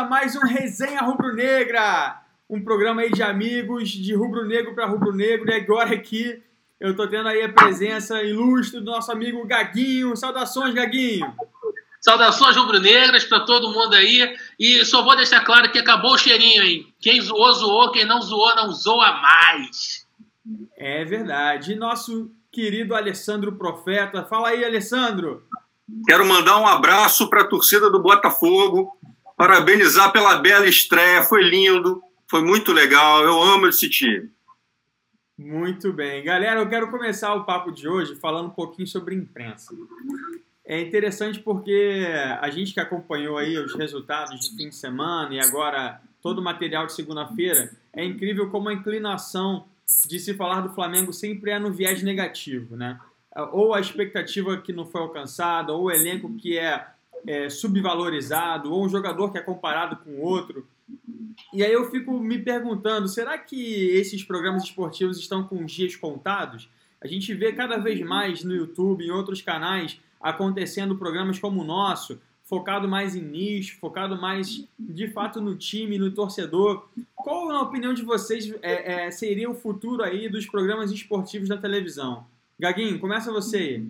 a mais um Resenha Rubro Negra, um programa aí de amigos de rubro negro para rubro negro. E agora aqui eu tô tendo aí a presença ilustre do nosso amigo Gaguinho. Saudações, Gaguinho. Saudações rubro-negras para todo mundo aí. E só vou deixar claro que acabou o cheirinho, hein? Quem zoou, zoou. Quem não zoou, não zoa mais. É verdade. E nosso querido Alessandro Profeta. Fala aí, Alessandro. Quero mandar um abraço para a torcida do Botafogo, parabenizar pela bela estreia, foi lindo, foi muito legal, eu amo esse time. Muito bem. Galera, eu quero começar o papo de hoje falando um pouquinho sobre imprensa. É interessante porque a gente que acompanhou aí os resultados de fim de semana e agora todo o material de segunda-feira, é incrível como a inclinação de se falar do Flamengo sempre é no viés negativo, né? ou a expectativa que não foi alcançada, ou o elenco que é, é subvalorizado, ou um jogador que é comparado com outro. E aí eu fico me perguntando, será que esses programas esportivos estão com dias contados? A gente vê cada vez mais no YouTube, em outros canais, acontecendo programas como o nosso, focado mais em nicho, focado mais de fato no time, no torcedor. Qual, na opinião de vocês, é, é, seria o futuro aí dos programas esportivos da televisão? Gaguinho, começa você aí.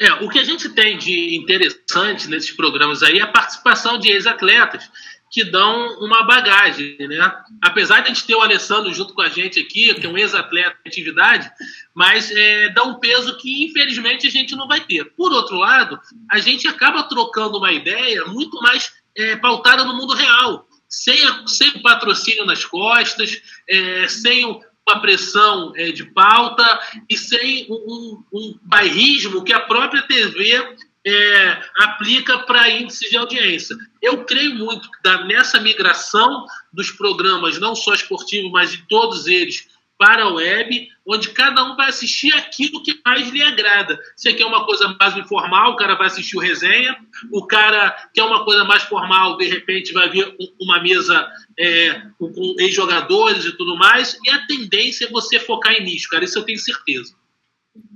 É, o que a gente tem de interessante nesses programas aí é a participação de ex-atletas que dão uma bagagem, né? Apesar de a gente ter o Alessandro junto com a gente aqui, que é um ex-atleta de atividade, mas é, dá um peso que infelizmente a gente não vai ter. Por outro lado, a gente acaba trocando uma ideia muito mais é, pautada no mundo real, sem, sem patrocínio nas costas, é, sem uma pressão é, de pauta e sem um, um, bairrismo que a própria TV é, aplica para índices de audiência. Eu creio muito que nessa migração dos programas, não só esportivos, mas de todos eles, para a web, onde cada um vai assistir aquilo que mais lhe agrada. Você quer uma coisa mais informal, o cara vai assistir o resenha. O cara quer uma coisa mais formal, de repente vai ver uma mesa é, com, com ex-jogadores e tudo mais. E a tendência é você focar em nicho, cara. Isso eu tenho certeza.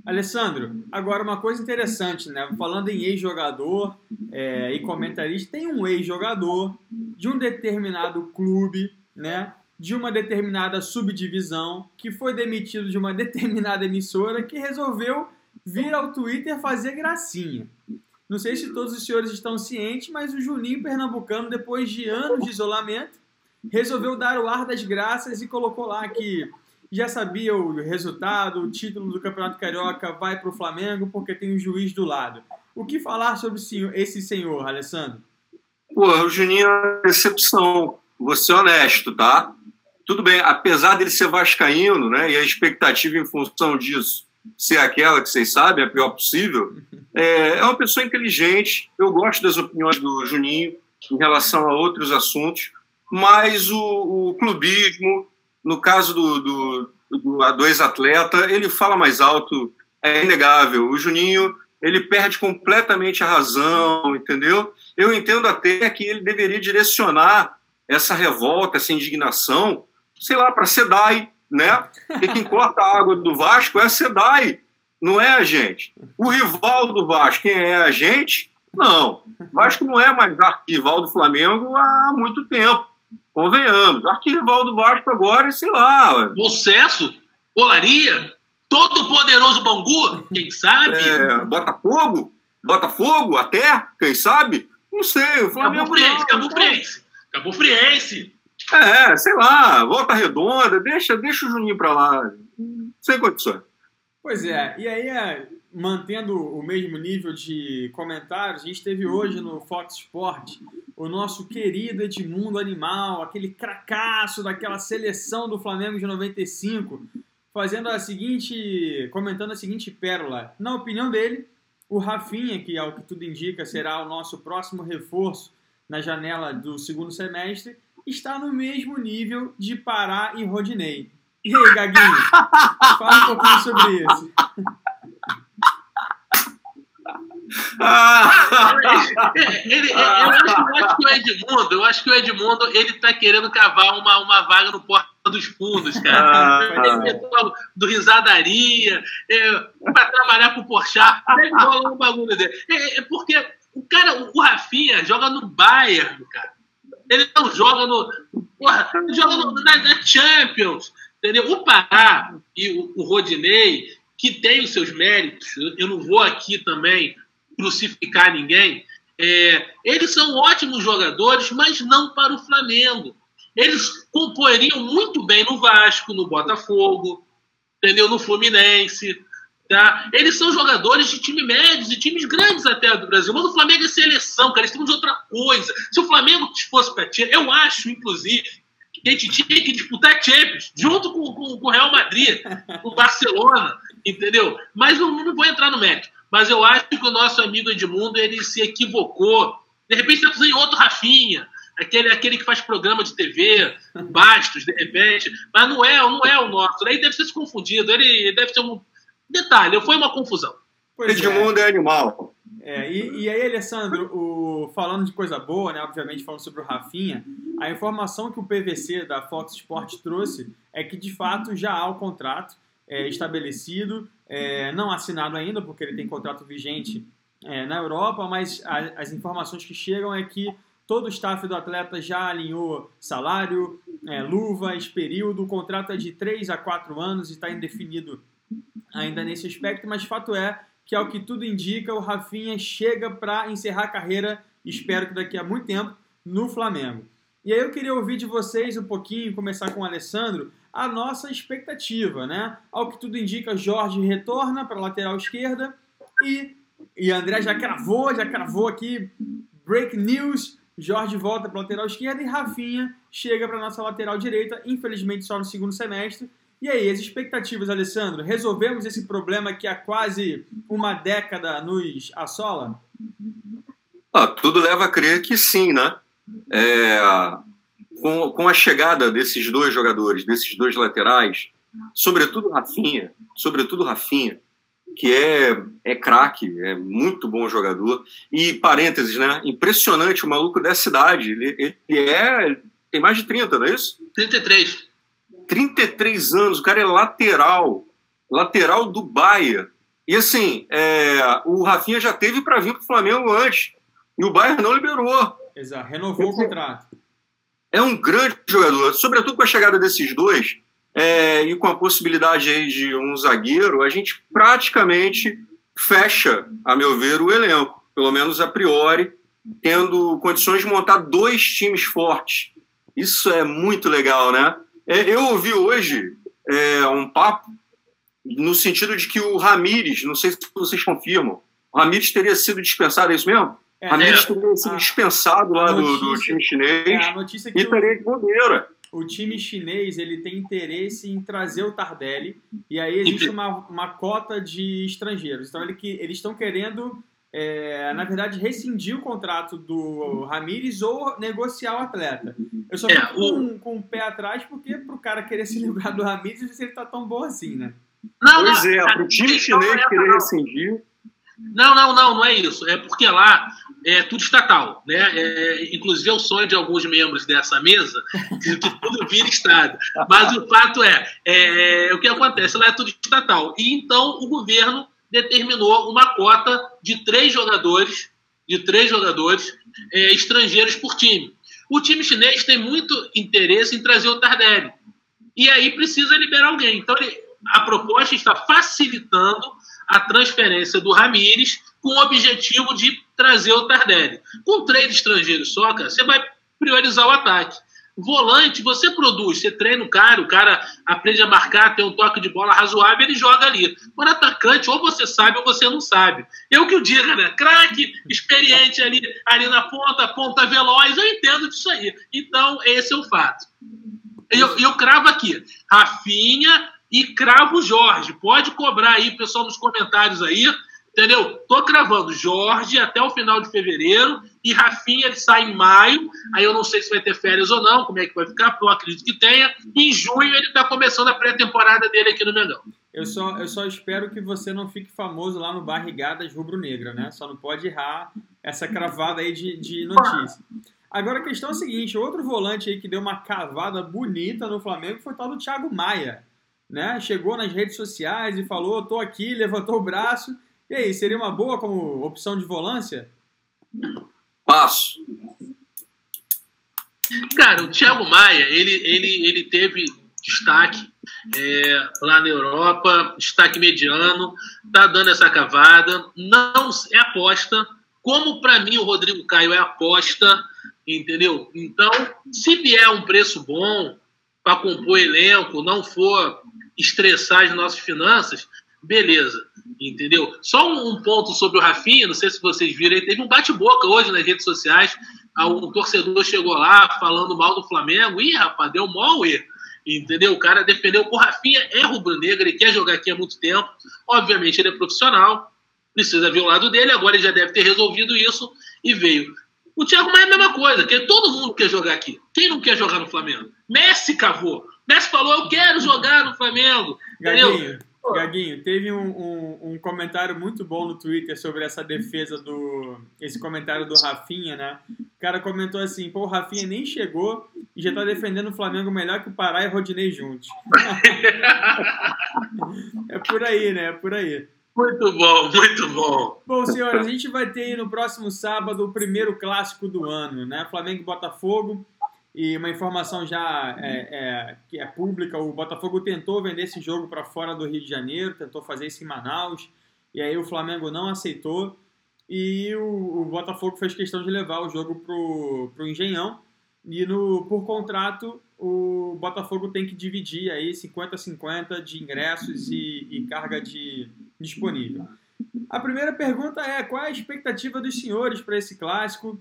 Alessandro, agora uma coisa interessante, né? Falando em ex-jogador é, e comentarista, tem um ex-jogador de um determinado clube, né? De uma determinada subdivisão, que foi demitido de uma determinada emissora, que resolveu vir ao Twitter fazer gracinha. Não sei se todos os senhores estão cientes, mas o Juninho Pernambucano, depois de anos de isolamento, resolveu dar o ar das graças e colocou lá que já sabia o resultado, o título do Campeonato Carioca vai para o Flamengo porque tem um juiz do lado. O que falar sobre esse senhor, Alessandro? Pô, o Juninho é uma decepção. Vou ser honesto, tá? Tudo bem, apesar dele ser vascaíno, né, e a expectativa em função disso ser aquela que vocês sabem, a pior possível, é, é uma pessoa inteligente, eu gosto das opiniões do Juninho em relação a outros assuntos, mas o, o clubismo, no caso do, do, do, ex-atleta, ele fala mais alto, é inegável. O Juninho, ele perde completamente a razão, entendeu? Eu entendo até que ele deveria direcionar essa revolta, essa indignação sei lá, para SEDAI, né? E quem corta a água do Vasco é a SEDAI, não é a gente. O rival do Vasco, quem é a gente? Não. O Vasco não é mais arquival do Flamengo há muito tempo. Convenhamos. Arquival do Vasco agora é, sei lá. Sucesso? Olaria? Todo poderoso Bangu? Quem sabe? É, Botafogo? Botafogo até? Quem sabe? Não sei. O Flamengo Cabo Friense, Cabo Friense. Cabo Friense. É, sei lá, volta redonda, deixa, deixa o Juninho pra lá. Sem condições. Pois é, e aí, é, mantendo o mesmo nível de comentários, a gente teve hoje no Fox Sport o nosso querido Edmundo Animal, aquele cracaço daquela seleção do Flamengo de 95, fazendo a seguinte, comentando a seguinte pérola. Na opinião dele, o Rafinha, que ao que tudo indica será o nosso próximo reforço na janela do segundo semestre, está no mesmo nível de Pará e Rodinei. E aí, Gaguinho? Fala um pouquinho sobre isso. ele, eu, acho, eu, acho, que o Edmundo, eu acho que o Edmundo, ele tá querendo cavar uma, uma vaga no Porta dos Fundos, cara. Ah. do risadaria, é, para trabalhar com o Porchat, rola um bagulho dele. É, é, porque o cara, o Rafinha joga no Bayern, cara. Ele não joga no. Porra, ele joga no, na, na, Champions. Entendeu? O Pará e o, o Rodinei, que tem os seus méritos, eu não vou aqui também crucificar ninguém. É, eles são ótimos jogadores, mas não para o Flamengo. Eles comporiam muito bem no Vasco, no Botafogo, entendeu? No Fluminense. Tá? Eles são jogadores de time médios e times grandes até do Brasil. Mas o Flamengo é seleção, cara. Eles estão de outra coisa. Se o Flamengo fosse para ti, eu acho, inclusive, que a gente tinha que disputar Champions junto com, com, com o Real Madrid, com o Barcelona, entendeu? Mas não, não vou entrar no mérito. Mas eu acho que o nosso amigo Edmundo ele se equivocou. De repente está precisando outro Rafinha, aquele, aquele que faz programa de TV, Bastos, de repente. Mas não é, não é o nosso. Ele deve ter se confundido. Ele deve ter um Detalhe, foi uma confusão. Pois Edmundo é. é animal. É, e, e, aí, Alessandro, o, falando de coisa boa, né, obviamente falando sobre o Rafinha, a informação que o PVC da Fox Sport trouxe é que de fato já há o contrato é, estabelecido, é, não assinado ainda, porque ele tem contrato vigente é, na Europa, mas a, as informações que chegam é que todo o staff do atleta já alinhou salário, é, luvas, período, o contrato é de 3 a 4 anos e está indefinido ainda nesse aspecto, mas fato é que, ao que tudo indica, o Rafinha chega para encerrar a carreira, espero que daqui a muito tempo, no Flamengo. E aí eu queria ouvir de vocês um pouquinho, começar com o Alessandro, a nossa expectativa, né? Ao que tudo indica, Jorge retorna para a lateral esquerda e, e André já cravou, já cravou aqui, break news, Jorge volta para a lateral esquerda e Rafinha chega para a nossa lateral direita, infelizmente só no segundo semestre, e aí, as expectativas, Alessandro? Resolvemos esse problema que há quase uma década nos assola? Ah, tudo leva a crer que sim, né? É, com, com a chegada desses dois jogadores, desses dois laterais, sobretudo Rafinha, sobretudo Rafinha, que é, é craque, é muito bom jogador. E, parênteses, né? Impressionante o maluco dessa idade. Ele, ele é. tem mais de 30, não é isso? 33. 33 anos, o cara é lateral, lateral do Bahia. E assim, é, o Rafinha já teve para vir para o Flamengo antes, e o Bayern não liberou. Exato, renovou o contrato. É um grande jogador, sobretudo com a chegada desses dois, é, e com a possibilidade aí de um zagueiro, a gente praticamente fecha, a meu ver, o elenco, pelo menos a priori, tendo condições de montar dois times fortes. Isso é muito legal, né? É, eu ouvi hoje é, um papo no sentido de que o Ramires, não sei se vocês confirmam, o Ramires teria sido dispensado, é isso mesmo? É, Ramires é, teria sido a, dispensado lá notícia, do, do, time chinês é, a notícia que e estaria de bobeira. O time chinês ele tem interesse em trazer o Tardelli e aí existe uma, uma cota de estrangeiros. Então ele, eles estão querendo é, na verdade, rescindir o contrato do Ramires ou negociar o atleta. Eu só é, fico com, com o pé atrás porque para o cara querer se livrar do Ramires, se ele está tão bom assim, né? Não, pois não, é, para o time chinês é querer rescindir. Não, não, não, não é isso. É porque lá é tudo estatal, né? É, inclusive é o sonho de alguns membros dessa mesa que, que tudo vira Estado. Mas o fato é, é, o que acontece lá é tudo estatal. E então o governo determinou uma cota de três jogadores, de três jogadores é, estrangeiros por time. O time chinês tem muito interesse em trazer o Tardelli. E aí precisa liberar alguém. Então ele, a proposta está facilitando a transferência do Ramires com o objetivo de trazer o Tardelli. Com três estrangeiros só, cara, você vai priorizar o ataque. Volante, você produz, você treina o cara, o cara aprende a marcar, tem um toque de bola razoável, ele joga ali. Agora, atacante, ou você sabe ou você não sabe. Eu que o diga, né? Craque, experiente ali, ali na ponta, ponta veloz, eu entendo disso aí. Então, esse é o fato. Eu, eu cravo aqui, Rafinha e cravo Jorge. Pode cobrar aí, pessoal, nos comentários aí Entendeu? Tô cravando Jorge até o final de fevereiro e Rafinha ele sai em maio. Aí eu não sei se vai ter férias ou não, como é que vai ficar, eu acredito que tenha. Em junho ele tá começando a pré-temporada dele aqui no Mengão. Eu só, eu só espero que você não fique famoso lá no Barrigadas Rubro-Negra, né? Só não pode errar essa cravada aí de, de notícia. Agora a questão é a seguinte: outro volante aí que deu uma cavada bonita no Flamengo foi o tal do Thiago Maia. Né? Chegou nas redes sociais e falou: tô aqui, levantou o braço e aí, seria uma boa como opção de volância? Passo. Cara, o Thiago Maia, ele, ele, ele teve destaque é, lá na Europa, destaque mediano, tá dando essa cavada, não é aposta, como para mim o Rodrigo Caio é aposta, entendeu? Então, se vier um preço bom para compor elenco, não for estressar as nossas finanças, beleza, entendeu? Só um, um ponto sobre o Rafinha, não sei se vocês viram, teve um bate-boca hoje nas redes sociais, um torcedor chegou lá falando mal do Flamengo, ih, rapaz, deu mó erro entendeu? O cara defendeu o Rafinha, é rubro-negro, ele quer jogar aqui há muito tempo. Obviamente, ele é profissional, precisa ver o lado dele. Agora ele já deve ter resolvido isso e veio. O Thiago Maia é a mesma coisa, que todo mundo quer jogar aqui. Quem não quer jogar no Flamengo? Messi cavou. Messi falou: Eu quero jogar no Flamengo. Entendeu? Gaguinho, teve um, um, um, comentário muito bom no Twitter sobre essa defesa do. Esse comentário do Rafinha, né? O cara comentou assim: pô, o Rafinha nem chegou e já tá defendendo o Flamengo melhor que o Pará e o Rodinei juntos. é por aí, né? É por aí. Muito bom, muito bom. Bom, senhores, a gente vai ter no próximo sábado o primeiro clássico do ano, né? Flamengo e Botafogo. E uma informação já é, é, que é pública: o Botafogo tentou vender esse jogo para fora do Rio de Janeiro, tentou fazer isso em Manaus, e aí o Flamengo não aceitou. E o, o Botafogo fez questão de levar o jogo para o Engenhão. E no, por contrato, o Botafogo tem que dividir aí 50-50 de ingressos e, e carga de, disponível. A primeira pergunta é: qual é a expectativa dos senhores para esse clássico?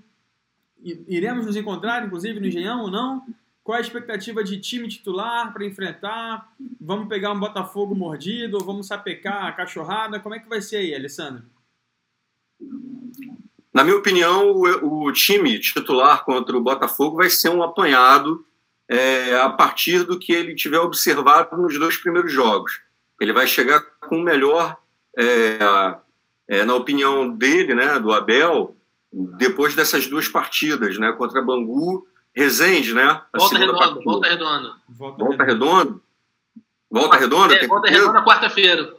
Iremos nos encontrar, inclusive, no Engenhão ou não? Qual é a expectativa de time titular para enfrentar? Vamos pegar um Botafogo mordido ou vamos sapecar a cachorrada? Como é que vai ser aí, Alessandro? Na minha opinião, o, o time titular contra o Botafogo vai ser um apanhado é, a partir do que ele tiver observado nos dois primeiros jogos. Ele vai chegar com o melhor, é, é, na opinião dele, né, do Abel, depois dessas duas partidas, né, contra Bangu, Resende, né? Volta Redondo, Volta Redondo. Volta Redondo. Volta Redonda? É, volta Redonda quarta-feira.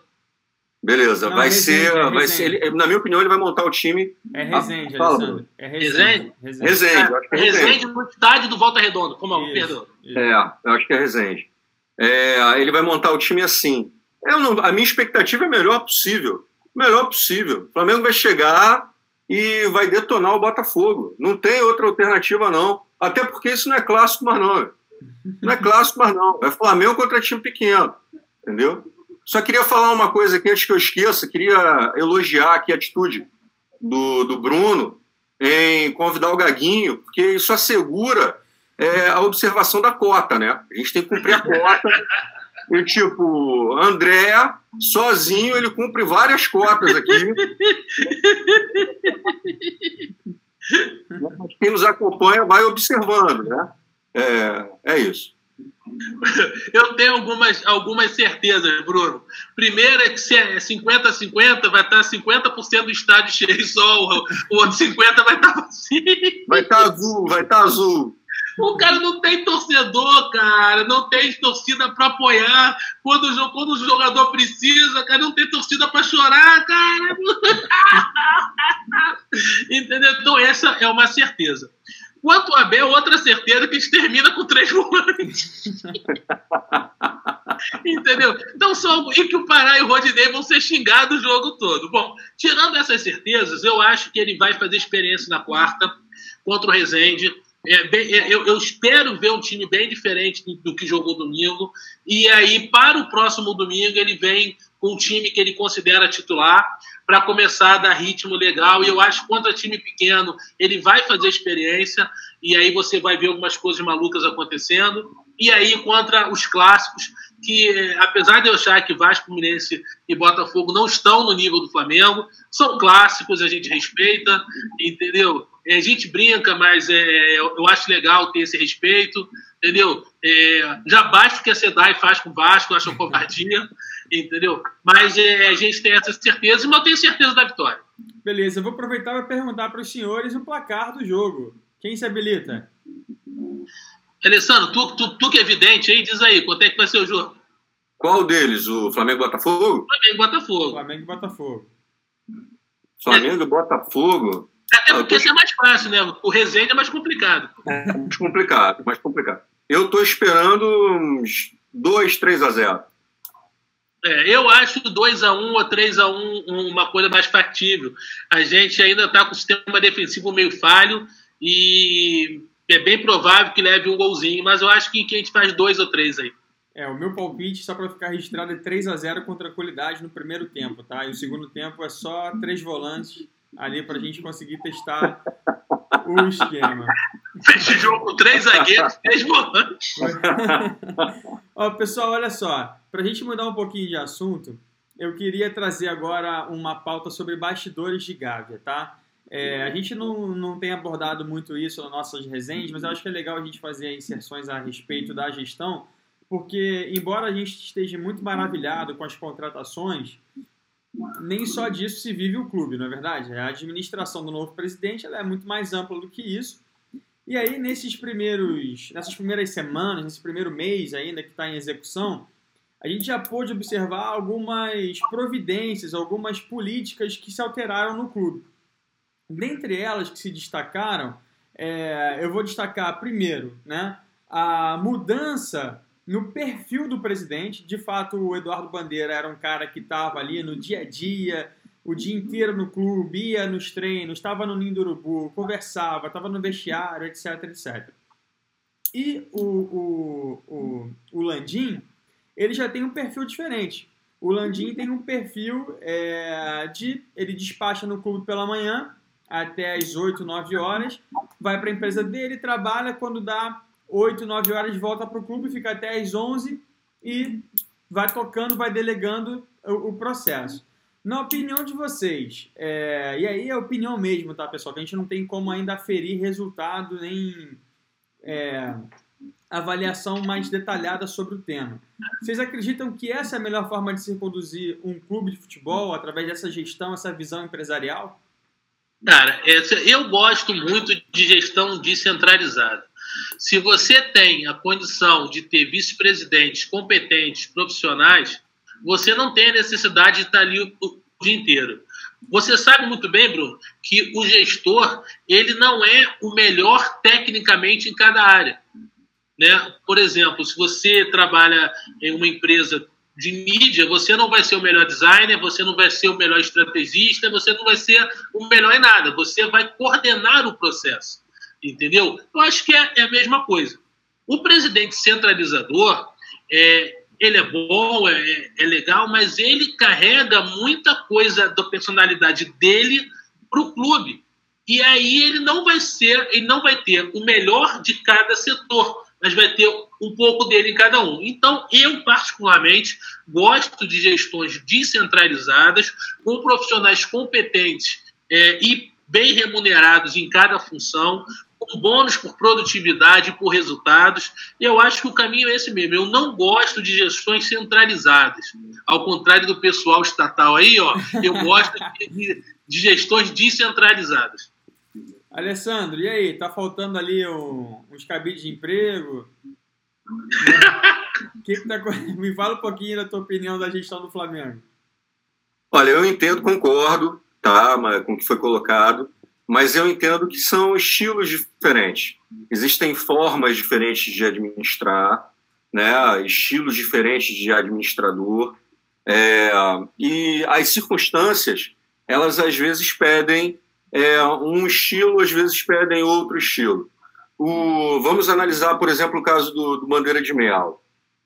Beleza, Não, vai Resende, ser, é vai ser ele, na minha opinião, ele vai montar o time. É Resende, ah, Alessandro. É Resende. Resende, Resende, é Resende. Resende no estádio do Volta Redonda, como é, perdão. É, eu acho que é Resende. É, ele vai montar o time assim. Eu não, a minha expectativa é a melhor possível. Melhor possível. O Flamengo vai chegar e vai detonar o Botafogo. Não tem outra alternativa, não. Até porque isso não é clássico mais não. Não é clássico mais não. É Flamengo contra time pequeno. Entendeu? Só queria falar uma coisa aqui antes que eu esqueça. Queria elogiar aqui a atitude do, do Bruno em convidar o Gaguinho, porque isso assegura é, a observação da cota, né? A gente tem que cumprir a cota. E, tipo, André, sozinho, ele cumpre várias cotas aqui. Quem nos acompanha vai observando, né? É, é isso. Eu tenho algumas, algumas certezas, Bruno. Primeiro é que se é 50-50, vai estar 50% do estádio cheio só, o outro 50% vai estar vazio. Vai estar azul, vai estar azul. O cara não tem torcedor, cara. Não tem torcida para apoiar. Quando, quando o jogador precisa, cara, não tem torcida para chorar, cara. Entendeu? Então, essa é uma certeza. Quanto a Abel, outra certeza que extermina com três volantes. Entendeu? Então, só, e que o Pará e o Rodinei vão ser xingados o jogo todo. Bom, tirando essas certezas, eu acho que ele vai fazer experiência na quarta contra o Rezende é, bem, é, eu, eu, espero ver um time bem diferente do, que jogou domingo. E aí, para o próximo domingo, ele vem com um time que ele considera titular para começar a dar ritmo legal. E eu acho que contra time pequeno, ele vai fazer experiência. E aí você vai ver algumas coisas malucas acontecendo. E aí, contra os clássicos, que apesar de eu achar que Vasco, Fluminense e Botafogo não estão no nível do Flamengo, são clássicos, a gente respeita, entendeu? É, a gente brinca, mas é, eu acho legal ter esse respeito, entendeu? É, já basta o que a SEDAI faz com o Vasco, uma covardia, entendeu? Mas é, a gente tem essa certeza, mas eu tenho certeza da vitória. Beleza, eu vou aproveitar para perguntar para os senhores o placar do jogo. Quem se habilita? Alessandro, tu, tu, tu que é evidente aí, diz aí, quanto é que vai ser o jogo? Qual deles? O Flamengo Botafogo? Flamengo Botafogo. Flamengo Botafogo. Flamengo Botafogo. Até porque isso é mais fácil, né? O Resende é mais complicado. É mais complicado, mais complicado. Eu estou esperando uns 2, 3 a 0. É, eu acho 2x1 ou 3x1 uma coisa mais factível. A gente ainda está com o sistema defensivo meio falho e é bem provável que leve um golzinho, mas eu acho que, a gente faz dois ou três aí. É, o meu palpite, só para ficar registrado, é 3 a 0 com tranquilidade no primeiro tempo, tá? E o segundo tempo é só três volantes ali para a gente conseguir testar o esquema. Esse jogo com três zagueiros, três volantes. Ó, pessoal, olha só. Para a gente mudar um pouquinho de assunto, eu queria trazer agora uma pauta sobre bastidores de Gávea, tá? É, a gente não, não tem abordado muito isso nas nossas resenhas, mas eu acho que é legal a gente fazer inserções a respeito da gestão, porque, embora a gente esteja muito maravilhado com as contratações, nem só disso se vive o clube, não é verdade? A administração do novo presidente é muito mais ampla do que isso. E aí, nesses primeiros, nessas primeiras semanas, nesse primeiro mês ainda que está em execução, a gente já pôde observar algumas providências, algumas políticas que se alteraram no clube. Dentre elas que se destacaram, é, eu vou destacar primeiro né, a mudança no perfil do presidente. De fato, o Eduardo Bandeira era um cara que estava ali no dia a dia, o dia inteiro no clube, ia nos treinos, estava no Ninho do Urubu, conversava, estava no vestiário, etc, etc. E o, o, o, o Landim, ele já tem um perfil diferente. O Landim tem um perfil é, de. Ele despacha no clube pela manhã, até as 8, 9 horas, vai para a empresa dele, trabalha, quando dá 8, 9 horas, volta para o clube, fica até as 11 e vai tocando, vai delegando o, o processo. Na opinião de vocês, é, e aí é opinião mesmo, tá, pessoal? Que a gente não tem como ainda aferir resultado nem é, avaliação mais detalhada sobre o tema. Vocês acreditam que essa é a melhor forma de se conduzir um clube de futebol através dessa gestão, essa visão empresarial? Cara, eu gosto muito de gestão descentralizada. Se você tem a condição de ter vice-presidentes competentes, profissionais, você não tem a necessidade de estar ali o, dia inteiro. Você sabe muito bem, Bruno, que o gestor ele não é o melhor tecnicamente em cada área. Né? Por exemplo, se você trabalha em uma empresa de mídia, você não vai ser o melhor designer, você não vai ser o melhor estrategista, você não vai ser o melhor em nada. Você vai coordenar o processo. Entendeu? Eu acho que é, é a mesma coisa. O presidente centralizador, é, ele é bom, é, é legal, mas ele carrega muita coisa da personalidade dele para o clube. E aí ele não vai ser, ele não vai ter o melhor de cada setor mas vai ter um pouco dele em cada um. Então, eu, particularmente, gosto de gestões descentralizadas, com profissionais competentes é, e bem remunerados em cada função, com bônus por produtividade e por resultados. Eu acho que o caminho é esse mesmo. Eu não gosto de gestões centralizadas. Ao contrário do pessoal estatal aí, ó, eu gosto de, de gestões descentralizadas. Alessandro, e aí? Tá faltando ali um, uns cabides de emprego? que que tá, me fala um pouquinho da tua opinião da gestão do Flamengo. Olha, eu entendo, concordo, tá, com o que foi colocado, mas eu entendo que são estilos diferentes. Existem formas diferentes de administrar, né, estilos diferentes de administrador, é, e as circunstâncias, elas às vezes pedem é, um estilo, às vezes pedem outro estilo. O, vamos analisar, por exemplo, o caso do, do Bandeira de Mel.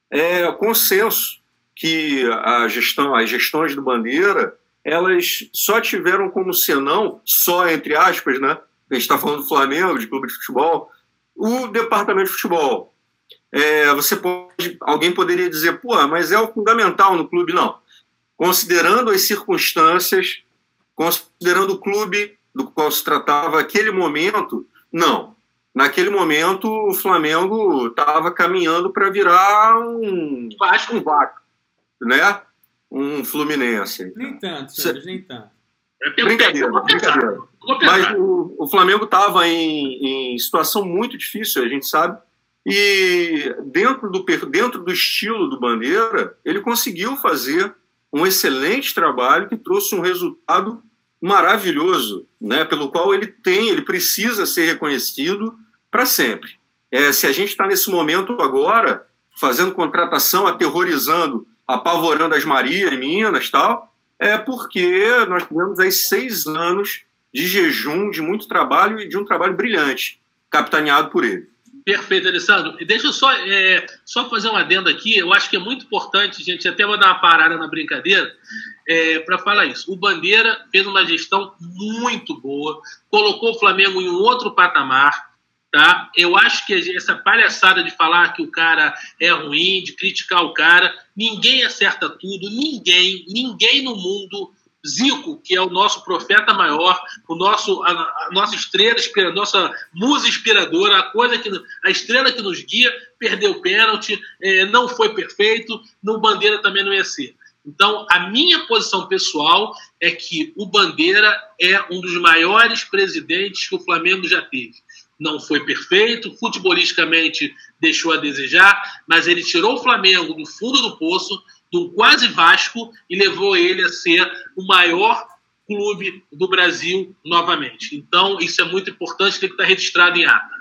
É consenso que a gestão, as gestões do Bandeira, elas só tiveram como senão, só entre aspas, né? A gente está falando do Flamengo, de clube de futebol, o departamento de futebol. É, você pode, alguém poderia dizer, pô, mas é o fundamental no clube, não. Considerando as circunstâncias, considerando o clube do qual se tratava aquele momento, não. Naquele momento, o Flamengo estava caminhando para virar um Vasco, um Vasco, né? Um Fluminense. Nem tanto, senhores, nem tanto. É brincadeira, brincadeira. Mas o, o Flamengo estava em, em situação muito difícil, a gente sabe. E dentro do, dentro do estilo do Bandeira, ele conseguiu fazer um excelente trabalho que trouxe um resultado maravilhoso, né, pelo qual ele tem, ele precisa ser reconhecido para sempre. É, se a gente está nesse momento agora, fazendo contratação, aterrorizando, apavorando as Marias em Minas tal, é porque nós tivemos aí seis anos de jejum, de muito trabalho e de um trabalho brilhante, capitaneado por ele. Perfeito, Alessandro. Deixa eu só, é, só fazer um adendo aqui. Eu acho que é muito importante, gente, até vou dar uma parada na brincadeira é, para falar isso. O Bandeira fez uma gestão muito boa, colocou o Flamengo em um outro patamar. Tá? Eu acho que essa palhaçada de falar que o cara é ruim, de criticar o cara, ninguém acerta tudo, ninguém, ninguém no mundo Zico, que é o nosso profeta maior, o nosso, a, a nossa estrela, a nossa musa inspiradora, a coisa que a estrela que nos guia, perdeu o pênalti, é, não foi perfeito, no Bandeira também não ia ser. Então, a minha posição pessoal é que o Bandeira é um dos maiores presidentes que o Flamengo já teve. Não foi perfeito, futebolisticamente deixou a desejar, mas ele tirou o Flamengo do fundo do poço, do quase Vasco e levou ele a ser o maior clube do Brasil novamente. Então, isso é muito importante, tem que estar registrado em ata.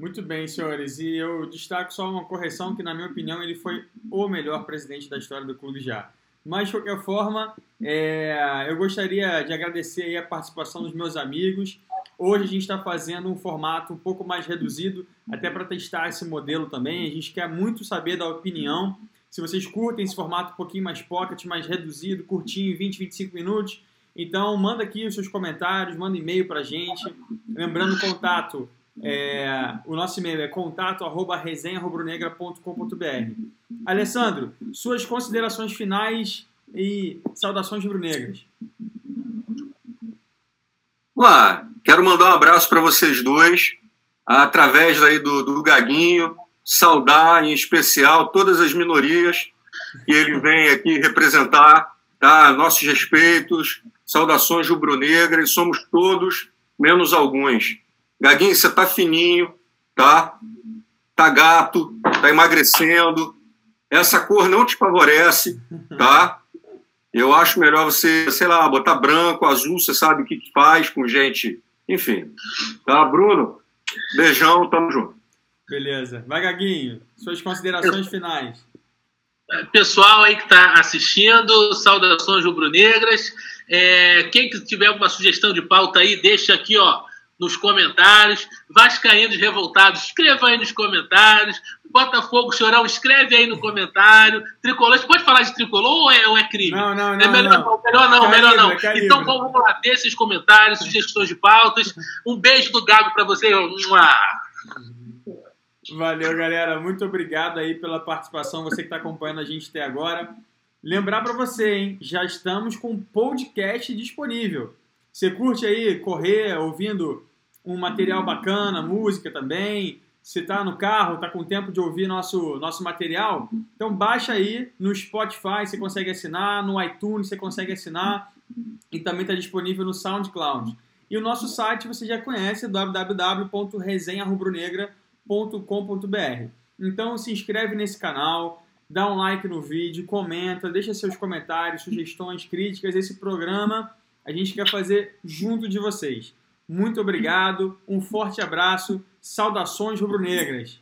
Muito bem, senhores. E eu destaco só uma correção que, na minha opinião, ele foi o melhor presidente da história do clube já. Mas, de qualquer forma, é, eu gostaria de agradecer a participação dos meus amigos. Hoje a gente está fazendo um formato um pouco mais reduzido, até para testar esse modelo também. A gente quer muito saber da opinião se vocês curtem esse formato um pouquinho mais pocket, mais reduzido, curtinho, 20, 25 minutos, então manda aqui os seus comentários, manda e-mail para a gente. Lembrando o contato, é, o nosso e-mail é contato arroba resenharubronegra.com.br. Alessandro, suas considerações finais e saudações rubro-negras. Olá, quero mandar um abraço para vocês dois, através aí do, do Gaguinho, saudar em especial todas as minorias que ele vem aqui representar, tá? nossos respeitos, saudações rubro-negras, somos todos, menos alguns. Gaguinho, você tá fininho, tá? Tá gato, tá emagrecendo. Essa cor não te favorece, tá? Eu acho melhor você, sei lá, botar branco, azul, você sabe o que faz com gente. Enfim. Tá, Bruno? Beijão, tamo junto. Beleza. Vai, Gaguinho, suas considerações finais. Pessoal aí que está assistindo, saudações rubro-negras. É, quem tiver alguma sugestão de pauta aí, deixa aqui ó, nos comentários. Vascaínos revoltados, escreva aí nos comentários. Botafogo Chorão, escreve aí no comentário. Tricolor, você pode falar de tricolor ou é, ou é crime? Não, não, não. É melhor não, não melhor não, melhor não. Então vamos lá, deixa esses comentários, sugestões de pautas. Um beijo do Gago para você. Valeu, galera. Muito obrigado aí pela participação, você que está acompanhando a gente até agora. Lembrar para você, hein? Já estamos com podcast disponível. Você curte aí correr ouvindo um material bacana, música também? Você está no carro, está com tempo de ouvir nosso, nosso material? Então baixa aí no Spotify, você consegue assinar, no iTunes você consegue assinar e também está disponível no SoundCloud. E o nosso site você já conhece, www.resenharubronegra.com www.cafeinacultura.com.br. Então se inscreve nesse canal, dá um like no vídeo, comenta, deixa seus comentários, sugestões, críticas. Esse programa a gente quer fazer junto de vocês. Muito obrigado, um forte abraço, saudações rubro-negras.